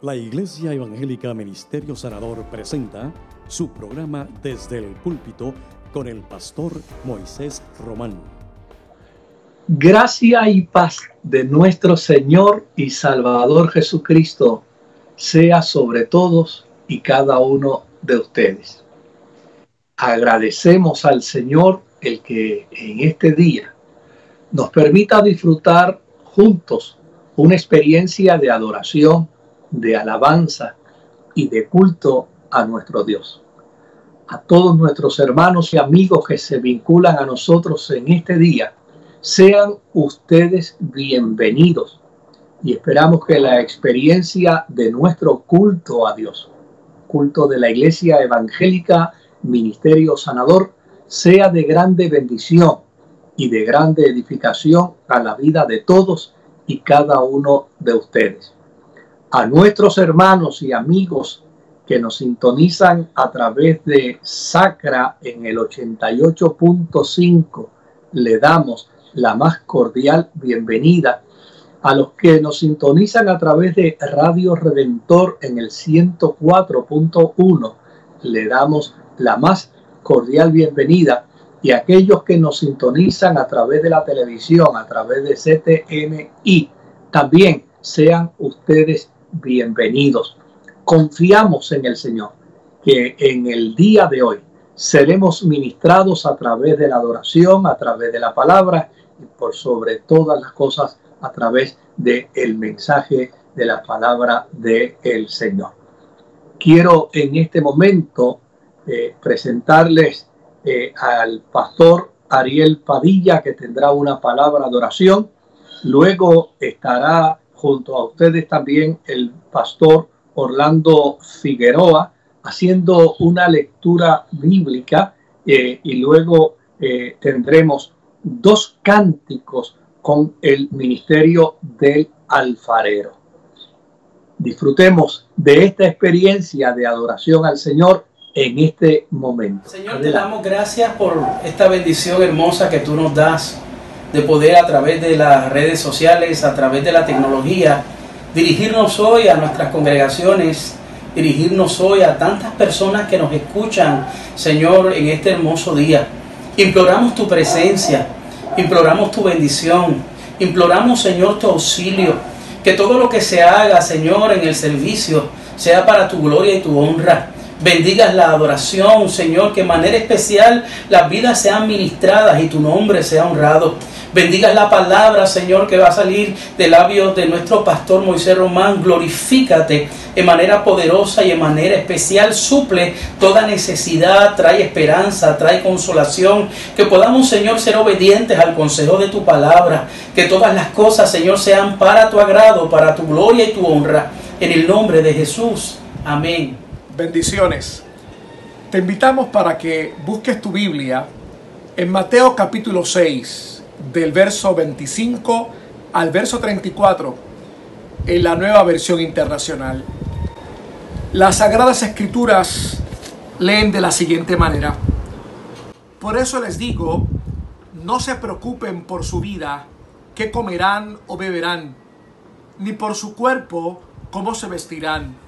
La Iglesia Evangélica Ministerio Sanador presenta su programa Desde el Púlpito con el pastor Moisés Román. Gracia y paz de nuestro Señor y Salvador Jesucristo sea sobre todos y cada uno de ustedes. Agradecemos al Señor el que en este día nos permita disfrutar juntos una experiencia de adoración de alabanza y de culto a nuestro Dios. A todos nuestros hermanos y amigos que se vinculan a nosotros en este día, sean ustedes bienvenidos y esperamos que la experiencia de nuestro culto a Dios, culto de la Iglesia Evangélica Ministerio Sanador, sea de grande bendición y de grande edificación a la vida de todos y cada uno de ustedes a nuestros hermanos y amigos que nos sintonizan a través de Sacra en el 88.5, le damos la más cordial bienvenida. A los que nos sintonizan a través de Radio Redentor en el 104.1, le damos la más cordial bienvenida. Y a aquellos que nos sintonizan a través de la televisión, a través de CTMI, también sean ustedes bienvenidos. Confiamos en el Señor, que en el día de hoy seremos ministrados a través de la adoración, a través de la palabra y por sobre todas las cosas a través del el mensaje de la palabra del el Señor. Quiero en este momento eh, presentarles eh, al pastor Ariel Padilla, que tendrá una palabra de oración. Luego estará junto a ustedes también el pastor Orlando Figueroa haciendo una lectura bíblica eh, y luego eh, tendremos dos cánticos con el ministerio del alfarero. Disfrutemos de esta experiencia de adoración al Señor en este momento. Señor, te damos gracias por esta bendición hermosa que tú nos das de poder a través de las redes sociales, a través de la tecnología, dirigirnos hoy a nuestras congregaciones, dirigirnos hoy a tantas personas que nos escuchan, Señor, en este hermoso día. Imploramos tu presencia, imploramos tu bendición, imploramos, Señor, tu auxilio, que todo lo que se haga, Señor, en el servicio, sea para tu gloria y tu honra. Bendigas la adoración, Señor, que de manera especial las vidas sean ministradas y tu nombre sea honrado. Bendigas la palabra, Señor, que va a salir de labios de nuestro pastor Moisés Román. Glorifícate de manera poderosa y de manera especial. Suple toda necesidad, trae esperanza, trae consolación. Que podamos, Señor, ser obedientes al consejo de tu palabra. Que todas las cosas, Señor, sean para tu agrado, para tu gloria y tu honra. En el nombre de Jesús. Amén bendiciones. Te invitamos para que busques tu Biblia en Mateo capítulo 6, del verso 25 al verso 34, en la nueva versión internacional. Las sagradas escrituras leen de la siguiente manera. Por eso les digo, no se preocupen por su vida, qué comerán o beberán, ni por su cuerpo, cómo se vestirán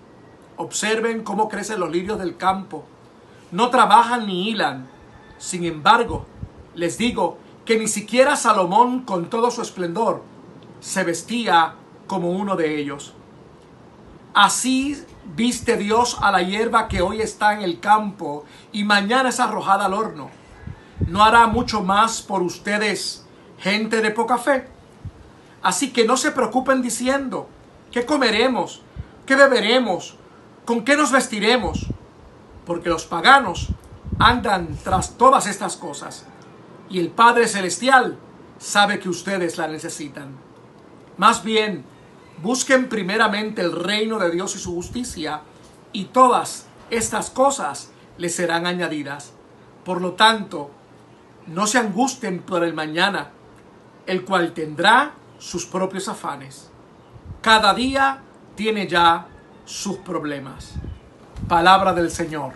Observen cómo crecen los lirios del campo. No trabajan ni hilan. Sin embargo, les digo que ni siquiera Salomón, con todo su esplendor, se vestía como uno de ellos. Así viste Dios a la hierba que hoy está en el campo y mañana es arrojada al horno. ¿No hará mucho más por ustedes, gente de poca fe? Así que no se preocupen diciendo, ¿qué comeremos? ¿Qué beberemos? ¿Con qué nos vestiremos? Porque los paganos andan tras todas estas cosas y el Padre Celestial sabe que ustedes la necesitan. Más bien, Busquen primeramente el reino de Dios y su justicia, y todas estas cosas les serán añadidas. Por lo tanto, no se angusten por el mañana, el cual tendrá sus propios afanes. Cada día tiene ya sus problemas. Palabra del Señor.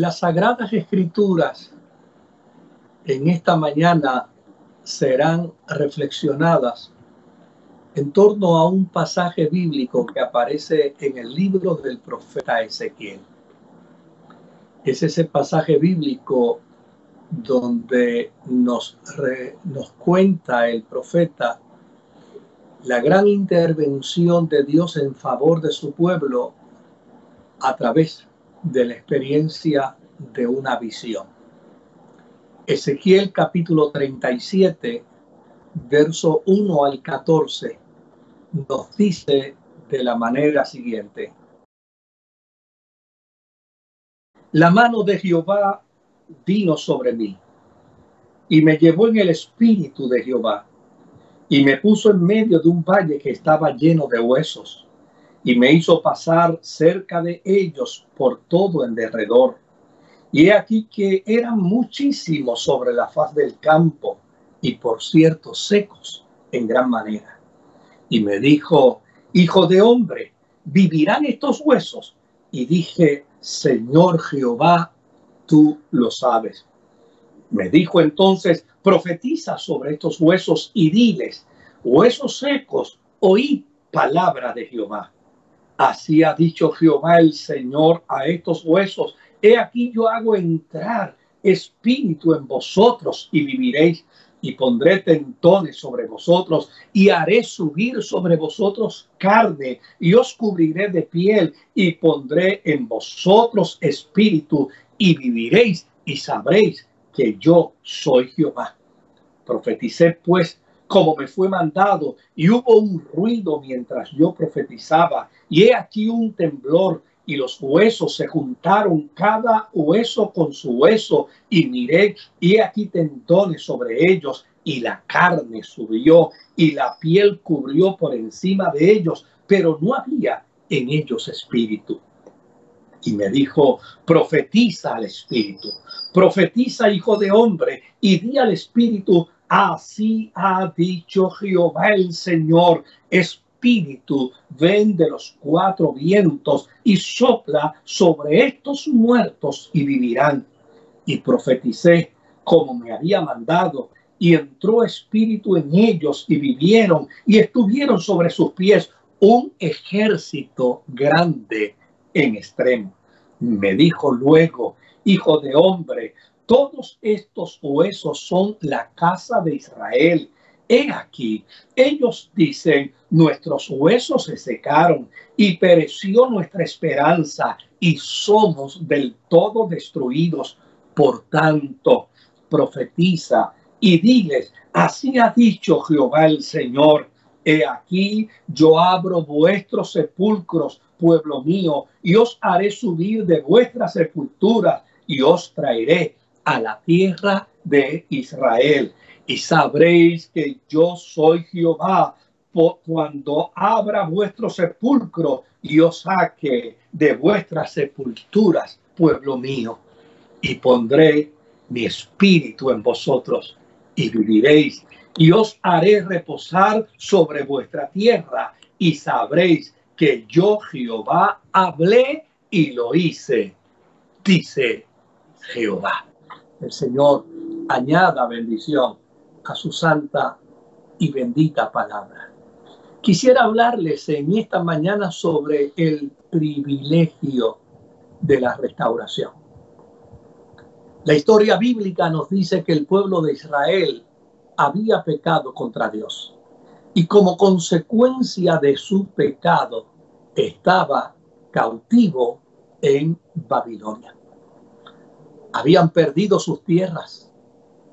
Las sagradas escrituras en esta mañana serán reflexionadas en torno a un pasaje bíblico que aparece en el libro del profeta Ezequiel. Es ese pasaje bíblico donde nos, nos cuenta el profeta la gran intervención de Dios en favor de su pueblo a través de la experiencia de una visión. Ezequiel capítulo 37, verso 1 al 14, nos dice de la manera siguiente. La mano de Jehová vino sobre mí y me llevó en el espíritu de Jehová y me puso en medio de un valle que estaba lleno de huesos y me hizo pasar cerca de ellos por todo en derredor. Y he aquí que eran muchísimos sobre la faz del campo y por cierto secos en gran manera. Y me dijo, Hijo de hombre, ¿vivirán estos huesos? Y dije, Señor Jehová, tú lo sabes. Me dijo entonces, profetiza sobre estos huesos y diles, huesos secos, oí palabra de Jehová. Así ha dicho Jehová el Señor a estos huesos, he aquí yo hago entrar espíritu en vosotros y viviréis y pondré tentones sobre vosotros y haré subir sobre vosotros carne y os cubriré de piel y pondré en vosotros espíritu y viviréis y sabréis que yo soy Jehová. Profeticé pues como me fue mandado y hubo un ruido mientras yo profetizaba y he aquí un temblor y los huesos se juntaron cada hueso con su hueso y miré y he aquí tendones sobre ellos y la carne subió y la piel cubrió por encima de ellos, pero no había en ellos espíritu. Y me dijo, profetiza al Espíritu, profetiza hijo de hombre, y di al Espíritu, así ha dicho Jehová el Señor, Espíritu, ven de los cuatro vientos y sopla sobre estos muertos y vivirán. Y profeticé como me había mandado, y entró espíritu en ellos y vivieron y estuvieron sobre sus pies un ejército grande en extremo. Me dijo luego, hijo de hombre, todos estos huesos son la casa de Israel. He aquí, ellos dicen, nuestros huesos se secaron y pereció nuestra esperanza y somos del todo destruidos. Por tanto, profetiza y diles, así ha dicho Jehová el Señor, he aquí yo abro vuestros sepulcros pueblo mío, y os haré subir de vuestra sepultura y os traeré a la tierra de Israel. Y sabréis que yo soy Jehová cuando abra vuestro sepulcro y os saque de vuestras sepulturas, pueblo mío, y pondré mi espíritu en vosotros y viviréis, y os haré reposar sobre vuestra tierra, y sabréis que yo Jehová hablé y lo hice, dice Jehová. El Señor añada bendición a su santa y bendita palabra. Quisiera hablarles en esta mañana sobre el privilegio de la restauración. La historia bíblica nos dice que el pueblo de Israel había pecado contra Dios y como consecuencia de su pecado estaba cautivo en Babilonia. Habían perdido sus tierras,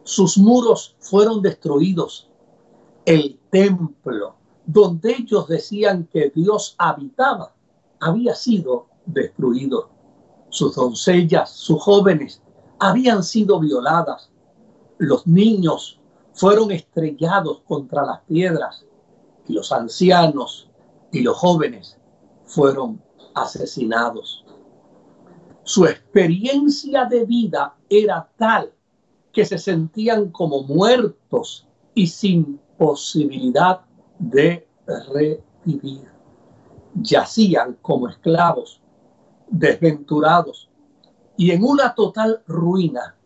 sus muros fueron destruidos, el templo donde ellos decían que Dios habitaba había sido destruido. Sus doncellas, sus jóvenes habían sido violadas. Los niños fueron estrellados contra las piedras y los ancianos y los jóvenes fueron asesinados. Su experiencia de vida era tal que se sentían como muertos y sin posibilidad de revivir. Yacían como esclavos, desventurados y en una total ruina,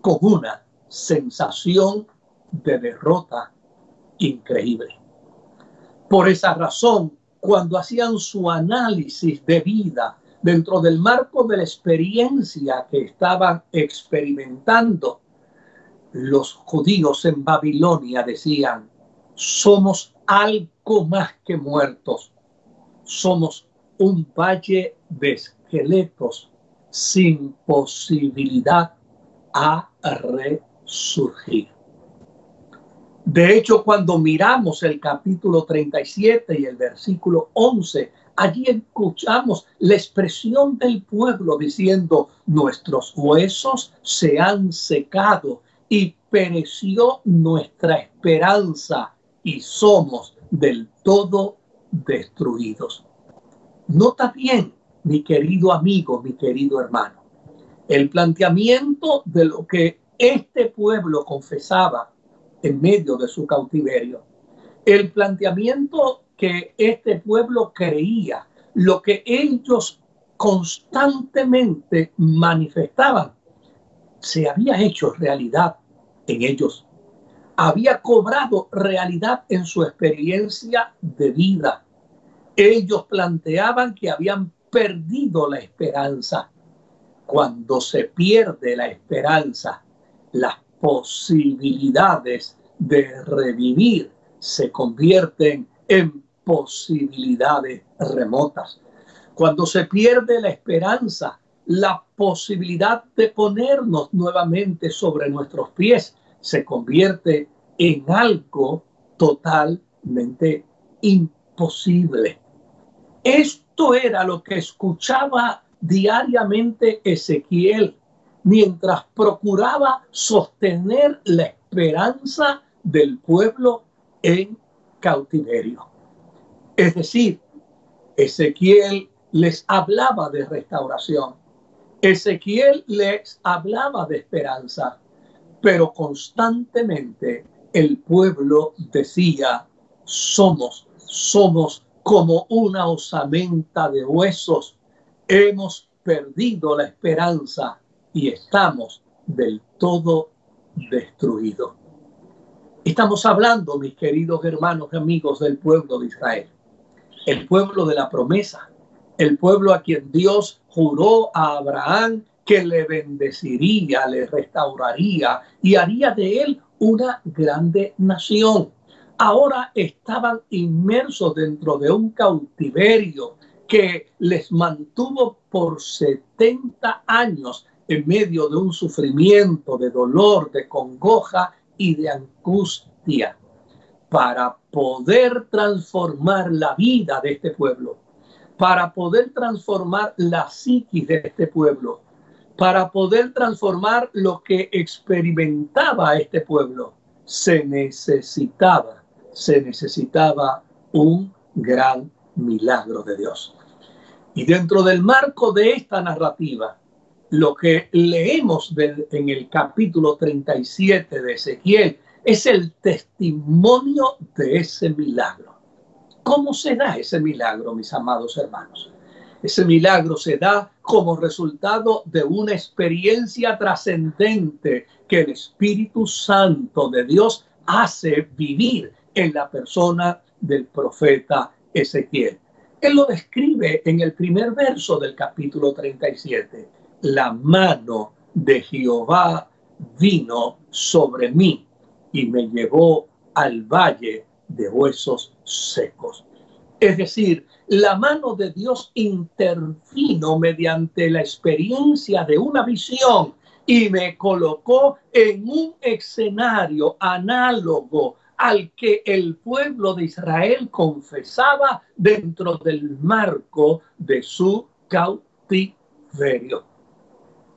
con una sensación de derrota increíble. Por esa razón, cuando hacían su análisis de vida dentro del marco de la experiencia que estaban experimentando, los judíos en Babilonia decían, somos algo más que muertos, somos un valle de esqueletos sin posibilidad a resurgir. De hecho, cuando miramos el capítulo 37 y el versículo 11, allí escuchamos la expresión del pueblo diciendo, nuestros huesos se han secado y pereció nuestra esperanza y somos del todo destruidos. Nota bien, mi querido amigo, mi querido hermano, el planteamiento de lo que este pueblo confesaba en medio de su cautiverio. El planteamiento que este pueblo creía, lo que ellos constantemente manifestaban, se había hecho realidad en ellos. Había cobrado realidad en su experiencia de vida. Ellos planteaban que habían perdido la esperanza. Cuando se pierde la esperanza, las posibilidades de revivir se convierten en posibilidades remotas. Cuando se pierde la esperanza, la posibilidad de ponernos nuevamente sobre nuestros pies se convierte en algo totalmente imposible. Esto era lo que escuchaba diariamente Ezequiel mientras procuraba sostener la esperanza del pueblo en cautiverio. Es decir, Ezequiel les hablaba de restauración. Ezequiel les hablaba de esperanza, pero constantemente el pueblo decía, somos, somos como una osamenta de huesos. Hemos perdido la esperanza y estamos del todo destruidos. Estamos hablando, mis queridos hermanos y amigos del pueblo de Israel, el pueblo de la promesa, el pueblo a quien Dios juró a Abraham que le bendeciría, le restauraría y haría de él una grande nación. Ahora estaban inmersos dentro de un cautiverio que les mantuvo por 70 años en medio de un sufrimiento, de dolor, de congoja y de angustia, para poder transformar la vida de este pueblo, para poder transformar la psiquis de este pueblo, para poder transformar lo que experimentaba este pueblo, se necesitaba, se necesitaba un gran milagro de Dios. Y dentro del marco de esta narrativa, lo que leemos en el capítulo 37 de Ezequiel es el testimonio de ese milagro. ¿Cómo se da ese milagro, mis amados hermanos? Ese milagro se da como resultado de una experiencia trascendente que el Espíritu Santo de Dios hace vivir en la persona del profeta Ezequiel. Él lo describe en el primer verso del capítulo 37 la mano de Jehová vino sobre mí y me llevó al valle de huesos secos. Es decir, la mano de Dios intervino mediante la experiencia de una visión y me colocó en un escenario análogo al que el pueblo de Israel confesaba dentro del marco de su cautiverio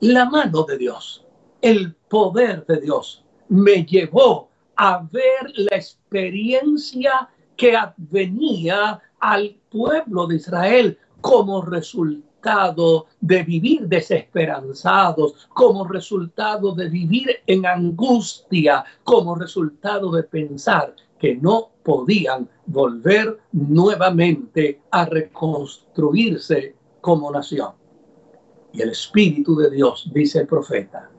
la mano de Dios, el poder de Dios me llevó a ver la experiencia que advenía al pueblo de Israel como resultado de vivir desesperanzados, como resultado de vivir en angustia, como resultado de pensar que no podían volver nuevamente a reconstruirse como nación. Y el Espíritu de Dios, dice el profeta,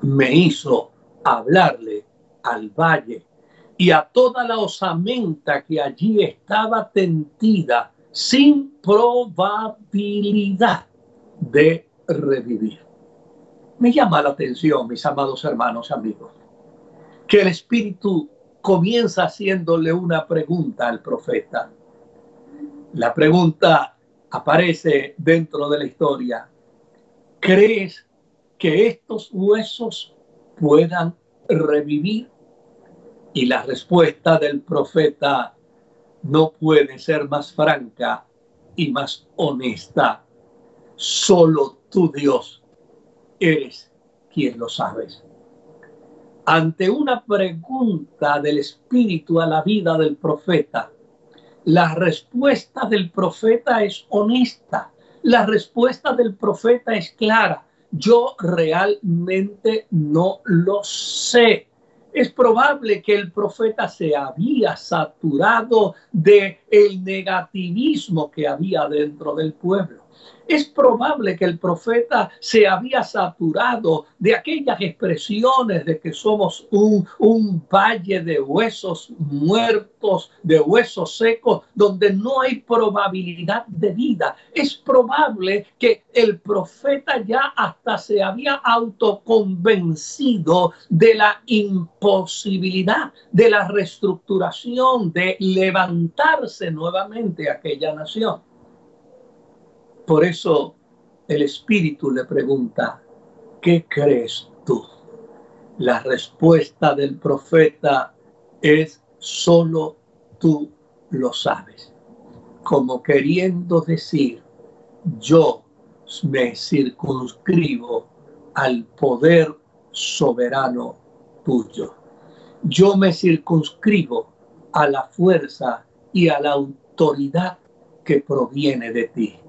me hizo hablarle al valle y a toda la osamenta que allí estaba tentida sin probabilidad de revivir. Me llama la atención, mis amados hermanos amigos, que el Espíritu comienza haciéndole una pregunta al profeta. La pregunta aparece dentro de la historia. ¿Crees que estos huesos puedan revivir? Y la respuesta del profeta no puede ser más franca y más honesta. Solo tú, Dios, eres quien lo sabes. Ante una pregunta del Espíritu a la vida del profeta, la respuesta del profeta es honesta. La respuesta del profeta es clara. Yo realmente no lo sé. Es probable que el profeta se había saturado de el negativismo que había dentro del pueblo. Es probable que el profeta se había saturado de aquellas expresiones de que somos un, valle de huesos muertos, de huesos secos, donde no hay probabilidad de vida. Es probable que el profeta ya hasta se había autoconvencido de la imposibilidad de la reestructuración, de levantarse nuevamente aquella nación. Por eso el Espíritu le pregunta, ¿qué crees tú? La respuesta del profeta es, solo tú lo sabes. Como queriendo decir, yo me circunscribo al poder soberano tuyo. Yo me circunscribo a la fuerza y a la autoridad que proviene de ti.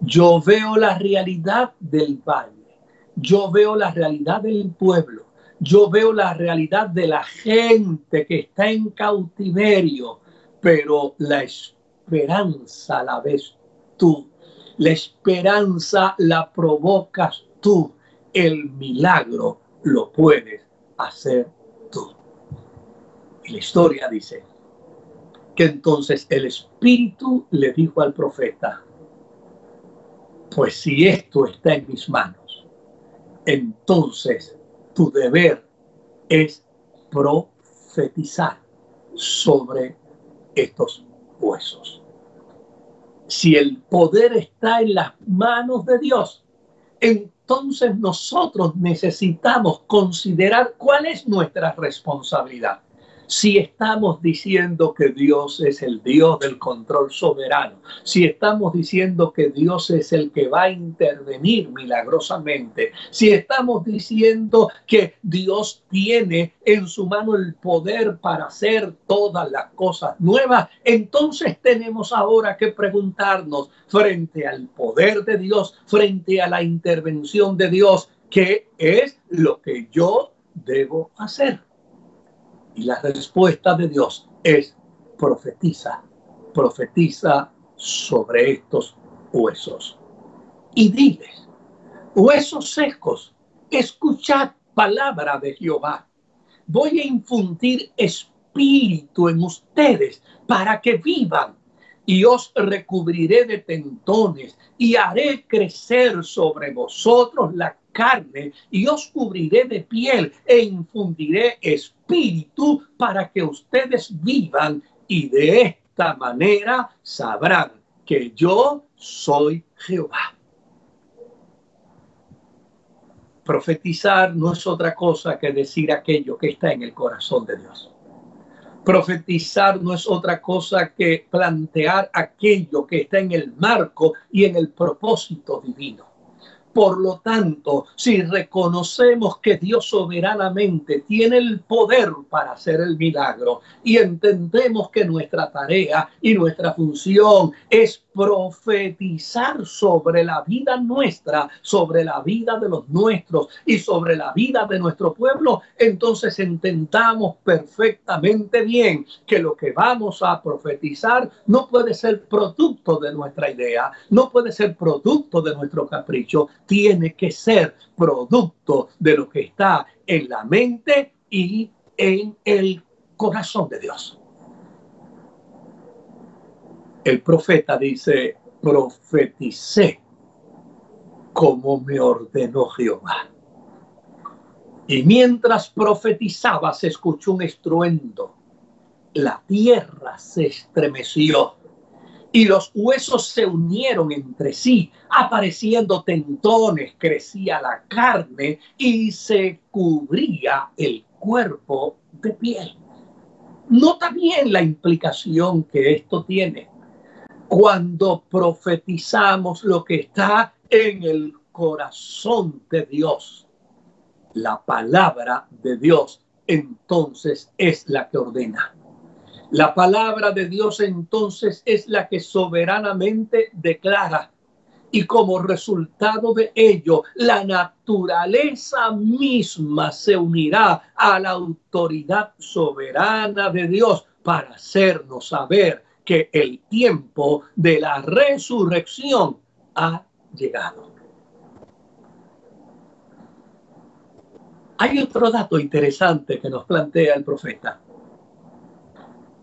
Yo veo la realidad del valle, yo veo la realidad del pueblo, yo veo la realidad de la gente que está en cautiverio, pero la esperanza la ves tú, la esperanza la provocas tú, el milagro lo puedes hacer tú. Y la historia dice que entonces el Espíritu le dijo al profeta, pues si esto está en mis manos, entonces tu deber es profetizar sobre estos huesos. Si el poder está en las manos de Dios, entonces nosotros necesitamos considerar cuál es nuestra responsabilidad si estamos diciendo que Dios es el Dios del control soberano, si estamos diciendo que Dios es el que va a intervenir milagrosamente, si estamos diciendo que Dios tiene en su mano el poder para hacer todas las cosas nuevas, entonces tenemos ahora que preguntarnos frente al poder de Dios, frente a la intervención de Dios, ¿qué es lo que yo debo hacer? Y la respuesta de Dios es profetiza, profetiza sobre estos huesos. Y diles, huesos secos, escuchad palabra de Jehová. Voy a infundir espíritu en ustedes para que vivan y os recubriré de tentones y haré crecer sobre vosotros la carne y os cubriré de piel e infundiré espíritu para que ustedes vivan y de esta manera sabrán que yo soy Jehová. Profetizar no es otra cosa que decir aquello que está en el corazón de Dios. Profetizar no es otra cosa que plantear aquello que está en el marco y en el propósito divino. Por lo tanto, si reconocemos que Dios soberanamente tiene el poder para hacer el milagro y entendemos que nuestra tarea y nuestra función es profetizar sobre la vida nuestra, sobre la vida de los nuestros y sobre la vida de nuestro pueblo, entonces entendamos perfectamente bien que lo que vamos a profetizar no puede ser producto de nuestra idea, no puede ser producto de nuestro capricho, tiene que ser producto de lo que está en la mente y en el corazón de Dios. El profeta dice, profeticé como me ordenó Jehová. Y mientras profetizaba se escuchó un estruendo. La tierra se estremeció y los huesos se unieron entre sí, apareciendo tentones, crecía la carne y se cubría el cuerpo de piel. Nota bien la implicación que esto tiene. Cuando profetizamos lo que está en el corazón de Dios, la palabra de Dios entonces es la que ordena. La palabra de Dios entonces es la que soberanamente declara y como resultado de ello, la naturaleza misma se unirá a la autoridad soberana de Dios para hacernos saber que el tiempo de la resurrección ha llegado. Hay otro dato interesante que nos plantea el profeta.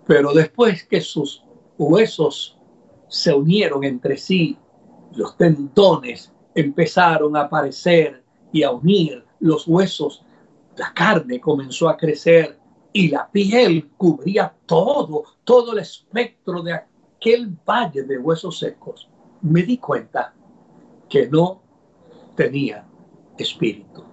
Pero después que sus huesos se unieron entre sí, los tendones empezaron a aparecer y a unir los huesos, la carne comenzó a crecer y la piel cubría todo, todo el espectro de aquel valle de huesos secos. Me di cuenta que no tenía espíritu.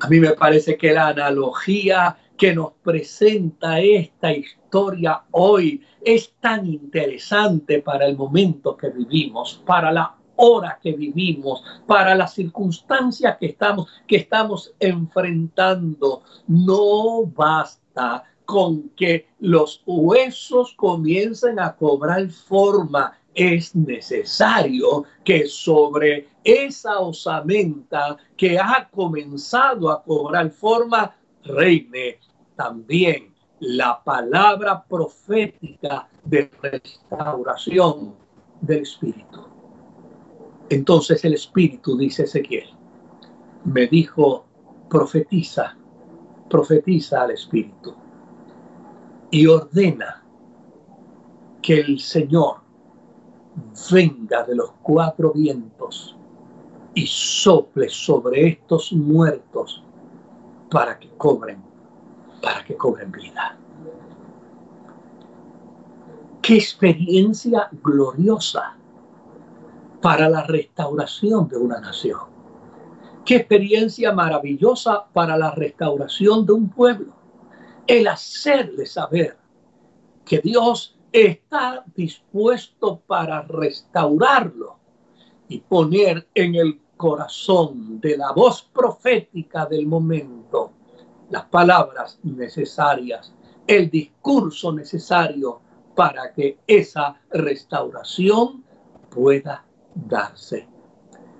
A mí me parece que la analogía que nos presenta esta historia hoy es tan interesante para el momento que vivimos, para la hora que vivimos, para las circunstancias que estamos, que estamos enfrentando. No basta con que los huesos comiencen a cobrar forma. Es necesario que sobre esa osamenta que ha comenzado a cobrar forma reine también la palabra profética de restauración del Espíritu. Entonces el Espíritu, dice Ezequiel, me dijo, profetiza, profetiza al Espíritu y ordena que el Señor venga de los cuatro vientos y sople sobre estos muertos para que cobren para que cobren vida. Qué experiencia gloriosa para la restauración de una nación. Qué experiencia maravillosa para la restauración de un pueblo. El hacerle saber que Dios está dispuesto para restaurarlo y poner en el corazón de la voz profética del momento las palabras necesarias, el discurso necesario para que esa restauración pueda darse.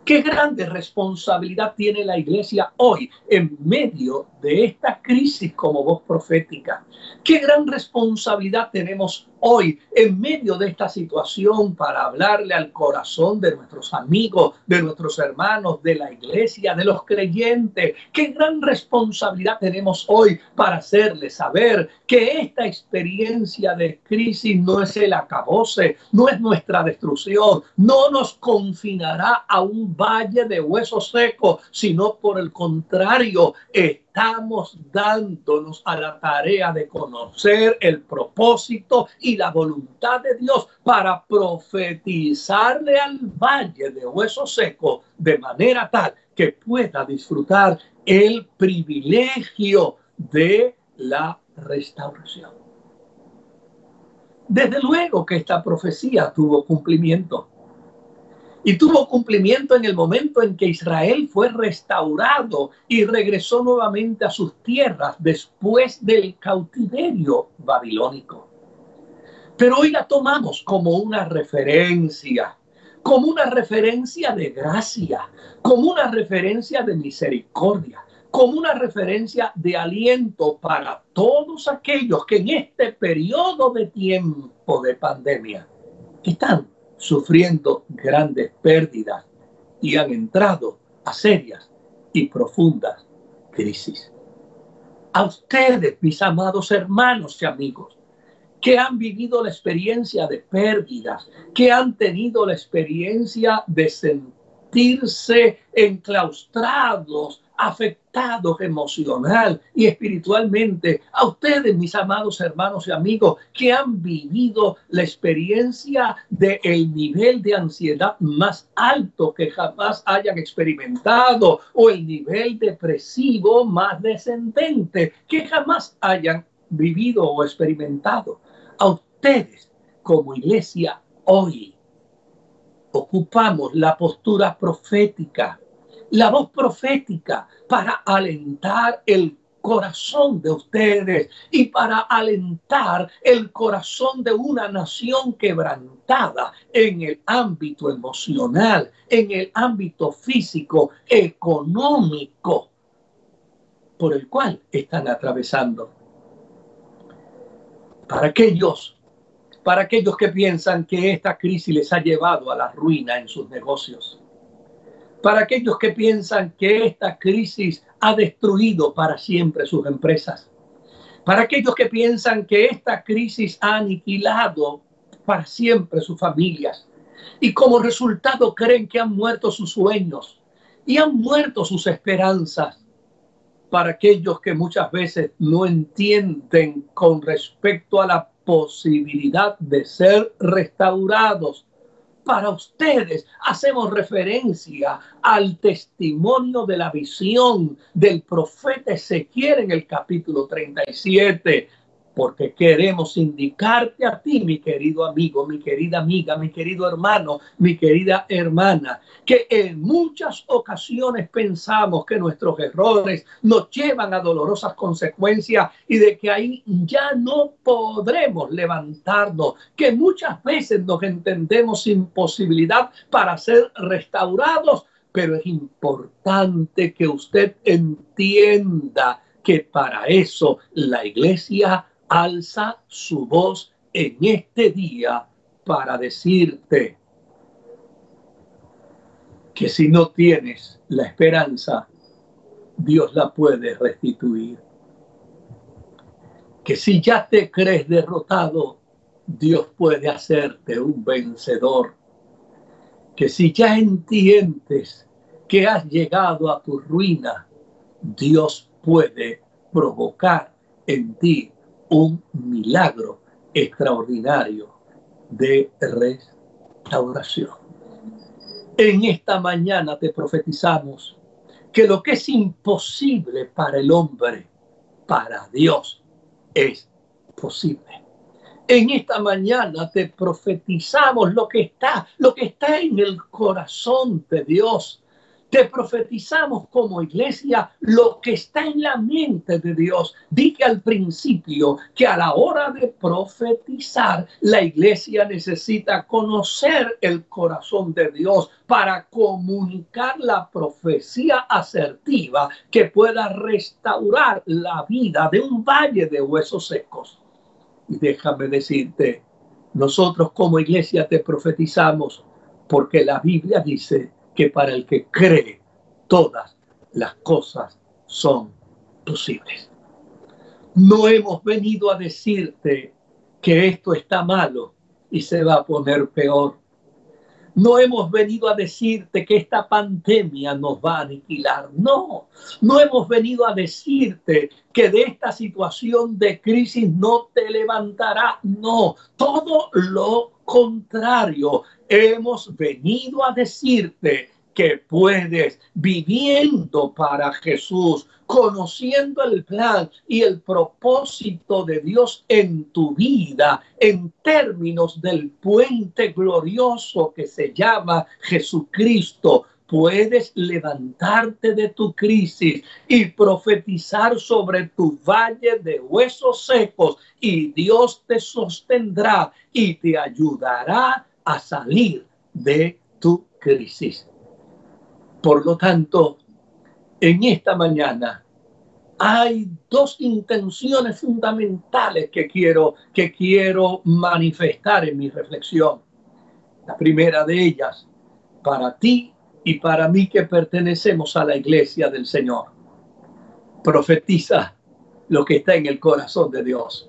Qué grande responsabilidad tiene la iglesia hoy en medio de esta crisis como voz profética. Qué gran responsabilidad tenemos hoy en medio de esta situación para hablarle al corazón de nuestros amigos, de nuestros hermanos, de la iglesia, de los creyentes. Qué gran responsabilidad tenemos hoy para hacerle saber que esta experiencia de crisis no es el acabose, no es nuestra destrucción, no nos confinará a un valle de huesos secos, sino por el contrario, estamos dándonos a la tarea de conocer el propósito y la voluntad de Dios para profetizarle al valle de hueso seco de manera tal que pueda disfrutar el privilegio de la restauración. Desde luego que esta profecía tuvo cumplimiento y tuvo cumplimiento en el momento en que Israel fue restaurado y regresó nuevamente a sus tierras después del cautiverio babilónico. pero hoy la tomamos como una referencia, como una referencia de gracia, como una referencia de misericordia, como una referencia de aliento para todos aquellos que en este periodo de tiempo de pandemia están sufriendo grandes pérdidas y han entrado a serias y profundas crisis. A ustedes, mis amados hermanos y amigos, que han vivido la experiencia de pérdidas, que han tenido la experiencia de sentirse enclaustrados afectados emocional y espiritualmente, a ustedes, mis amados hermanos y amigos, que han vivido la experiencia del el nivel de ansiedad más alto que jamás hayan experimentado o el nivel depresivo más descendente que jamás hayan vivido o experimentado. A ustedes, como iglesia, hoy ocupamos la postura profética la voz profética para alentar el corazón de ustedes y para alentar el corazón de una nación quebrantada en el ámbito emocional, en el ámbito físico, económico, por el cual están atravesando. Para aquellos, para aquellos que piensan que esta crisis les ha llevado a la ruina en sus negocios, para aquellos que piensan que esta crisis ha destruido para siempre sus empresas, para aquellos que piensan que esta crisis ha aniquilado para siempre sus familias. Y como resultado creen que han muerto sus sueños y han muerto sus esperanzas, para aquellos que muchas veces no entienden con respecto a la posibilidad de ser restaurados. Para ustedes hacemos referencia al testimonio de la visión del profeta Ezequiel en el capítulo 37 porque queremos indicarte a ti, mi querido amigo, mi querida amiga, mi querido hermano, mi querida hermana, que en muchas ocasiones pensamos que nuestros errores nos llevan a dolorosas consecuencias y de que ahí ya no podremos levantarnos, que muchas veces nos entendemos sin posibilidad para ser restaurados, pero es importante que usted entienda que para eso la iglesia alza su voz en este día para decirte que si no tienes la esperanza, Dios la puede restituir. Que si ya te crees derrotado, Dios puede hacerte un vencedor. Que si ya entiendes que has llegado a tu ruina, Dios puede provocar en ti un milagro extraordinario de restauración. En esta mañana te profetizamos que lo que es imposible para el hombre, para Dios es posible. En esta mañana te profetizamos lo que está, lo que está en el corazón de Dios te profetizamos como iglesia lo que está en la mente de Dios. Dije al principio que a la hora de profetizar, la iglesia necesita conocer el corazón de Dios para comunicar la profecía asertiva que pueda restaurar la vida de un valle de huesos secos. Y déjame decirte, nosotros como iglesia te profetizamos porque la Biblia dice que para el que cree todas las cosas son posibles. No hemos venido a decirte que esto está malo y se va a poner peor. No hemos venido a decirte que esta pandemia nos va a aniquilar. No, no hemos venido a decirte que de esta situación de crisis no te levantará. No, todo lo contrario. Hemos venido a decirte que puedes, viviendo para Jesús, conociendo el plan y el propósito de Dios en tu vida, en términos del puente glorioso que se llama Jesucristo, puedes levantarte de tu crisis y profetizar sobre tu valle de huesos secos y Dios te sostendrá y te ayudará a salir de tu crisis. Por lo tanto, en esta mañana hay dos intenciones fundamentales que quiero, que quiero manifestar en mi reflexión. La primera de ellas, para ti y para mí que pertenecemos a la iglesia del Señor. Profetiza lo que está en el corazón de Dios.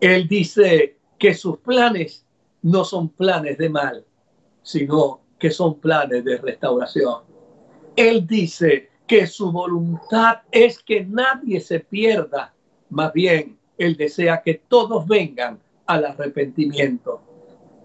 Él dice que sus planes no son planes de mal, sino que son planes de restauración. Él dice que su voluntad es que nadie se pierda, más bien Él desea que todos vengan al arrepentimiento.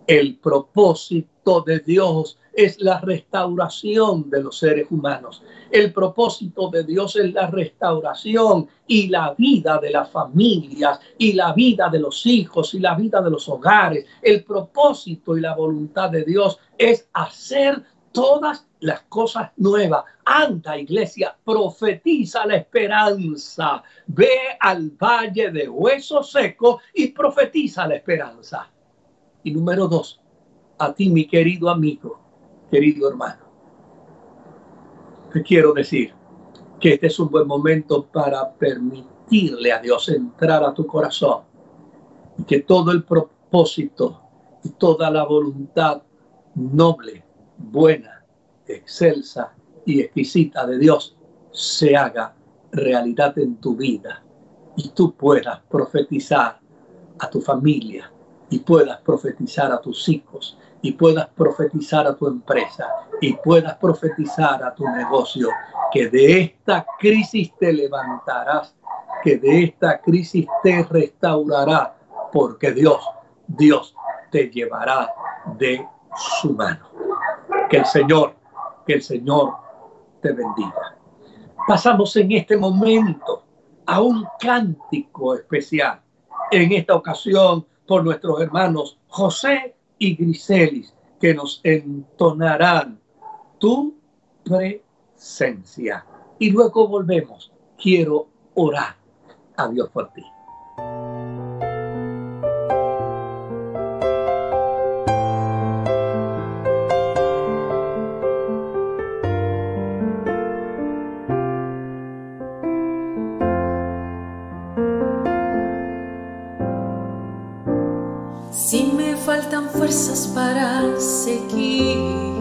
El propósito de Dios es la restauración de los seres humanos. El propósito de Dios es la restauración y la vida de las familias y la vida de los hijos y la vida de los hogares. El propósito y la voluntad de Dios es hacer todas las cosas nuevas. Anda, iglesia, profetiza la esperanza. Ve al valle de huesos secos y profetiza la esperanza. Y número dos, a ti, mi querido amigo, querido hermano, te quiero decir que este es un buen momento para permitirle a Dios entrar a tu corazón y que todo el propósito y toda la voluntad noble buena, excelsa y exquisita de Dios se haga realidad en tu vida y tú puedas profetizar a tu familia y puedas profetizar a tus hijos y puedas profetizar a tu empresa y puedas profetizar a tu negocio que de esta crisis te levantarás, que de esta crisis te restaurará, porque Dios, Dios te llevará de su mano. Que el Señor, que el Señor te bendiga. Pasamos en este momento a un cántico especial. En esta ocasión por nuestros hermanos José y Griselis, que nos entonarán tu presencia. Y luego volvemos. Quiero orar a Dios por ti. Fuerzas para seguir.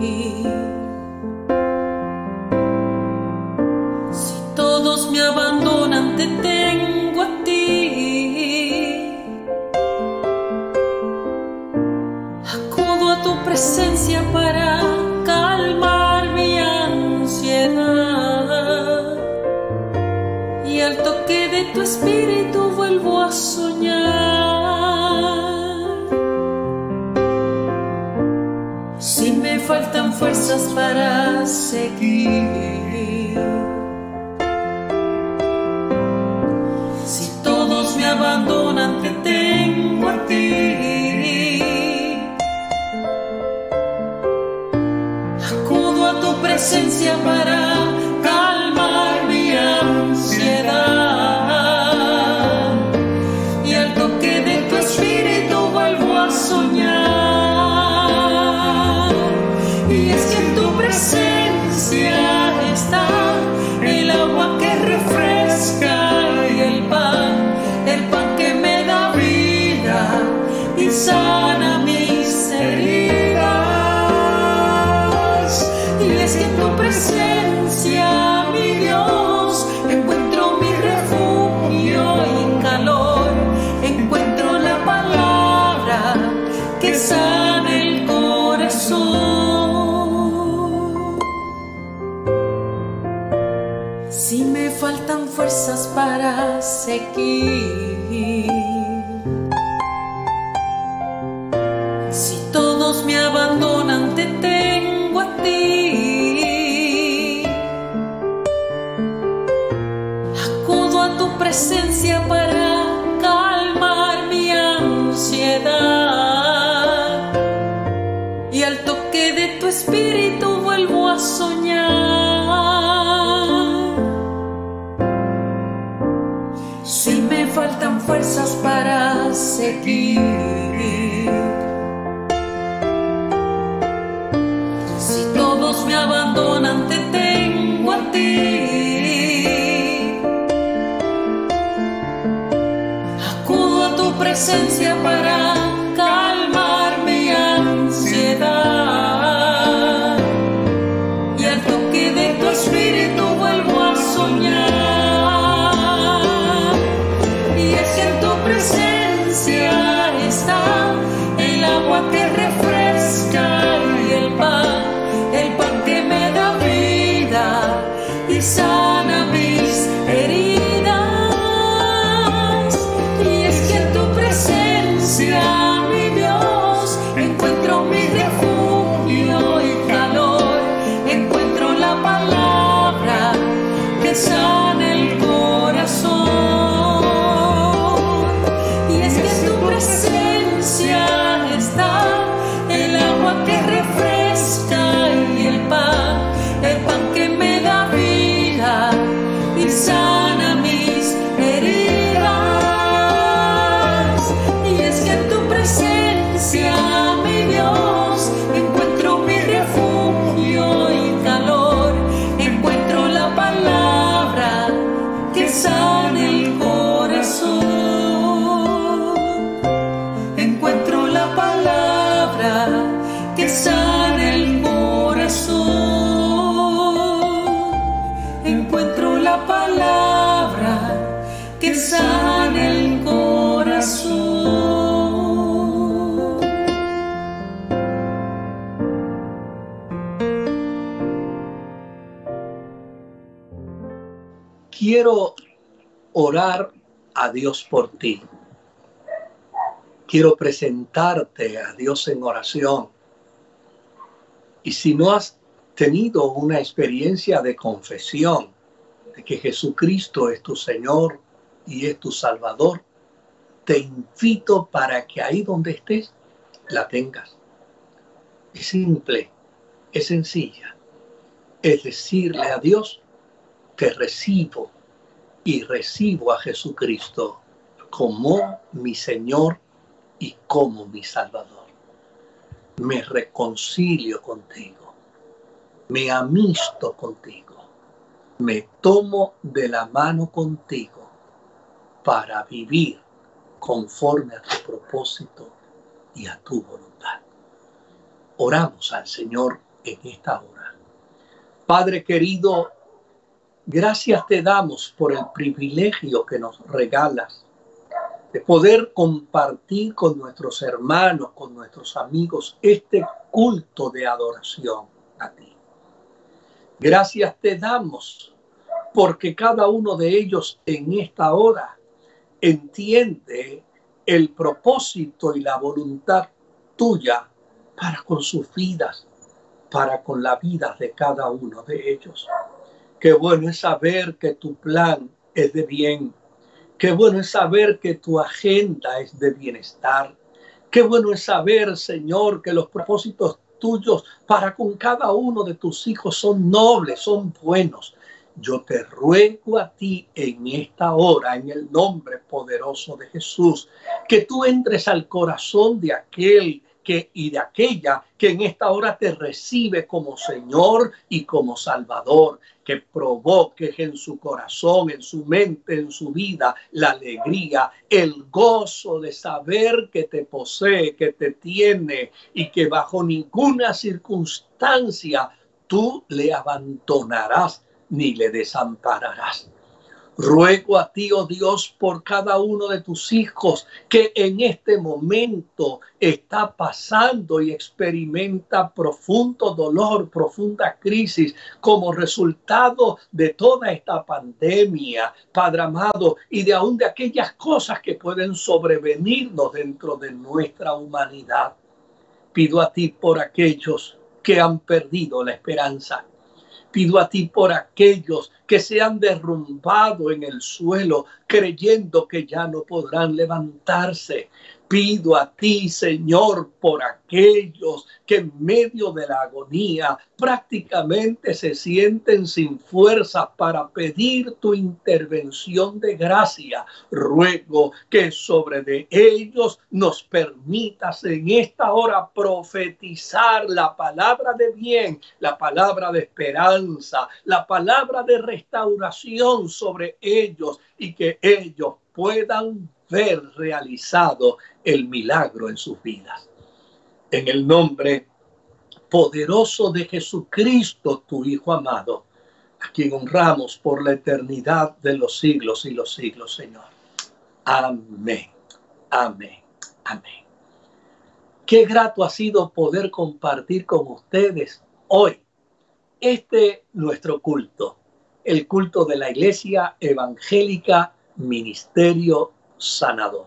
Para seguir. Quiero orar a Dios por ti. Quiero presentarte a Dios en oración. Y si no has tenido una experiencia de confesión de que Jesucristo es tu Señor y es tu Salvador, te invito para que ahí donde estés la tengas. Es simple, es sencilla. Es decirle a Dios, que recibo y recibo a Jesucristo como mi Señor y como mi Salvador. Me reconcilio contigo, me amisto contigo, me tomo de la mano contigo para vivir conforme a tu propósito y a tu voluntad. Oramos al Señor en esta hora. Padre querido, Gracias te damos por el privilegio que nos regalas de poder compartir con nuestros hermanos, con nuestros amigos, este culto de adoración a ti. Gracias te damos porque cada uno de ellos en esta hora entiende el propósito y la voluntad tuya para con sus vidas, para con la vida de cada uno de ellos. Qué bueno es saber que tu plan es de bien. Qué bueno es saber que tu agenda es de bienestar. Qué bueno es saber, Señor, que los propósitos tuyos para con cada uno de tus hijos son nobles, son buenos. Yo te ruego a ti en esta hora, en el nombre poderoso de Jesús, que tú entres al corazón de aquel que y de aquella que en esta hora te recibe como Señor y como Salvador, que provoques en su corazón, en su mente, en su vida la alegría, el gozo de saber que te posee, que te tiene y que bajo ninguna circunstancia tú le abandonarás ni le desampararás. Ruego a ti, oh Dios, por cada uno de tus hijos que en este momento está pasando y experimenta profundo dolor, profunda crisis como resultado de toda esta pandemia, Padre amado, y de aún de aquellas cosas que pueden sobrevenirnos dentro de nuestra humanidad. Pido a ti por aquellos que han perdido la esperanza Pido a ti por aquellos que se han derrumbado en el suelo, creyendo que ya no podrán levantarse. Pido a ti, Señor, por aquellos que en medio de la agonía prácticamente se sienten sin fuerza para pedir tu intervención de gracia. Ruego que sobre de ellos nos permitas en esta hora profetizar la palabra de bien, la palabra de esperanza, la palabra de restauración sobre ellos y que ellos puedan realizado el milagro en sus vidas. En el nombre poderoso de Jesucristo, tu Hijo amado, a quien honramos por la eternidad de los siglos y los siglos, Señor. Amén, amén, amén. Qué grato ha sido poder compartir con ustedes hoy este nuestro culto, el culto de la Iglesia Evangélica Ministerio sanador.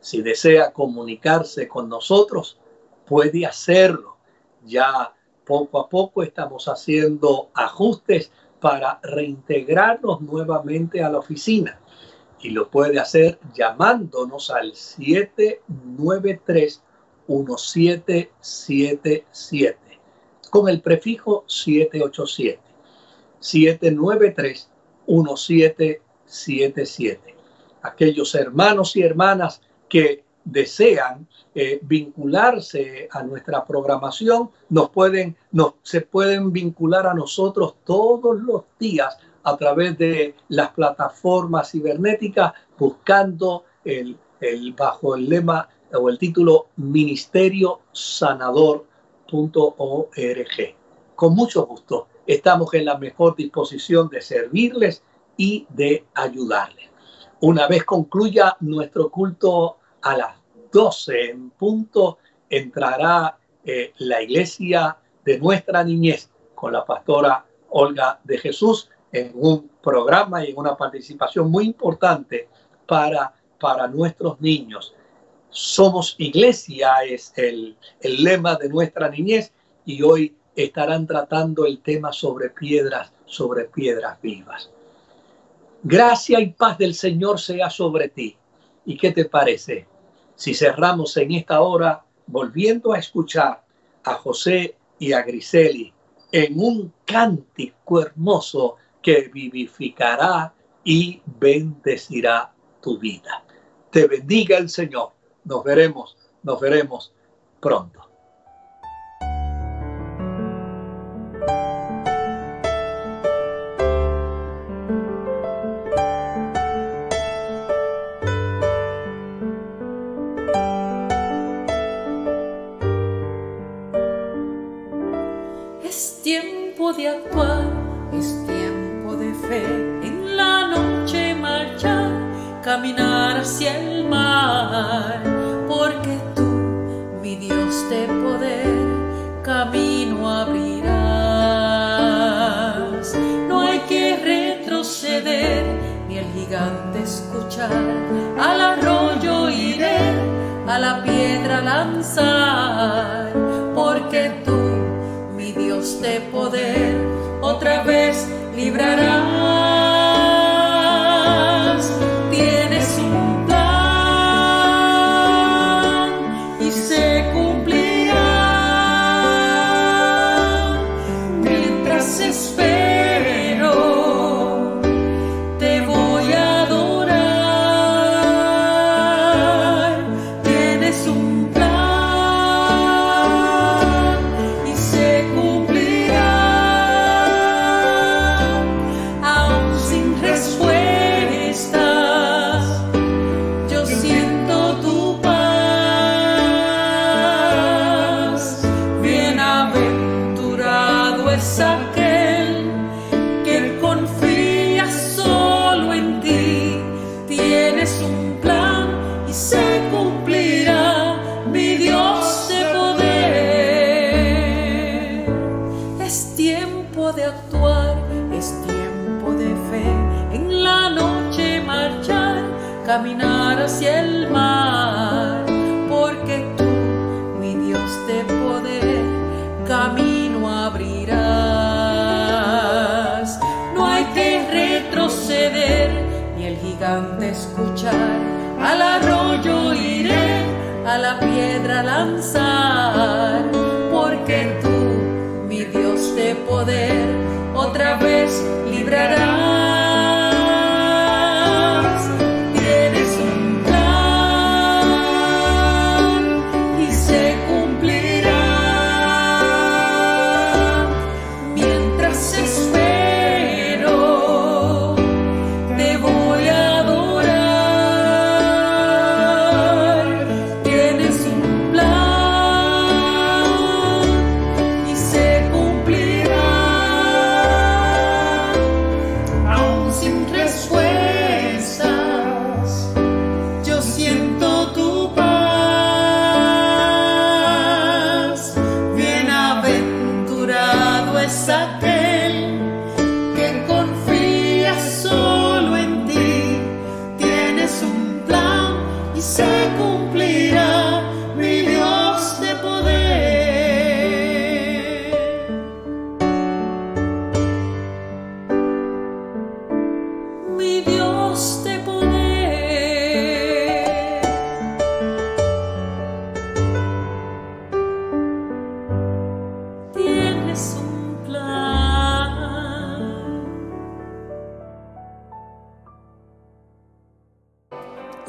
Si desea comunicarse con nosotros, puede hacerlo. Ya poco a poco estamos haciendo ajustes para reintegrarnos nuevamente a la oficina. Y lo puede hacer llamándonos al 793-1777 con el prefijo 787. 793-1777 aquellos hermanos y hermanas que desean eh, vincularse a nuestra programación, nos pueden, nos, se pueden vincular a nosotros todos los días a través de las plataformas cibernéticas buscando el, el bajo el lema o el título Ministerio Sanador.org. Con mucho gusto, estamos en la mejor disposición de servirles y de ayudarles. Una vez concluya nuestro culto a las 12 en punto, entrará eh, la iglesia de nuestra niñez con la pastora Olga de Jesús en un programa y en una participación muy importante para, para nuestros niños. Somos iglesia es el, el lema de nuestra niñez y hoy estarán tratando el tema sobre piedras, sobre piedras vivas. Gracia y paz del Señor sea sobre ti. ¿Y qué te parece? Si cerramos en esta hora volviendo a escuchar a José y a Griseli en un cántico hermoso que vivificará y bendecirá tu vida. Te bendiga el Señor. Nos veremos, nos veremos pronto. Gigante escuchar, al arroyo iré, a la piedra lanzar, porque tú Dios de poder otra vez librarás. Otra vez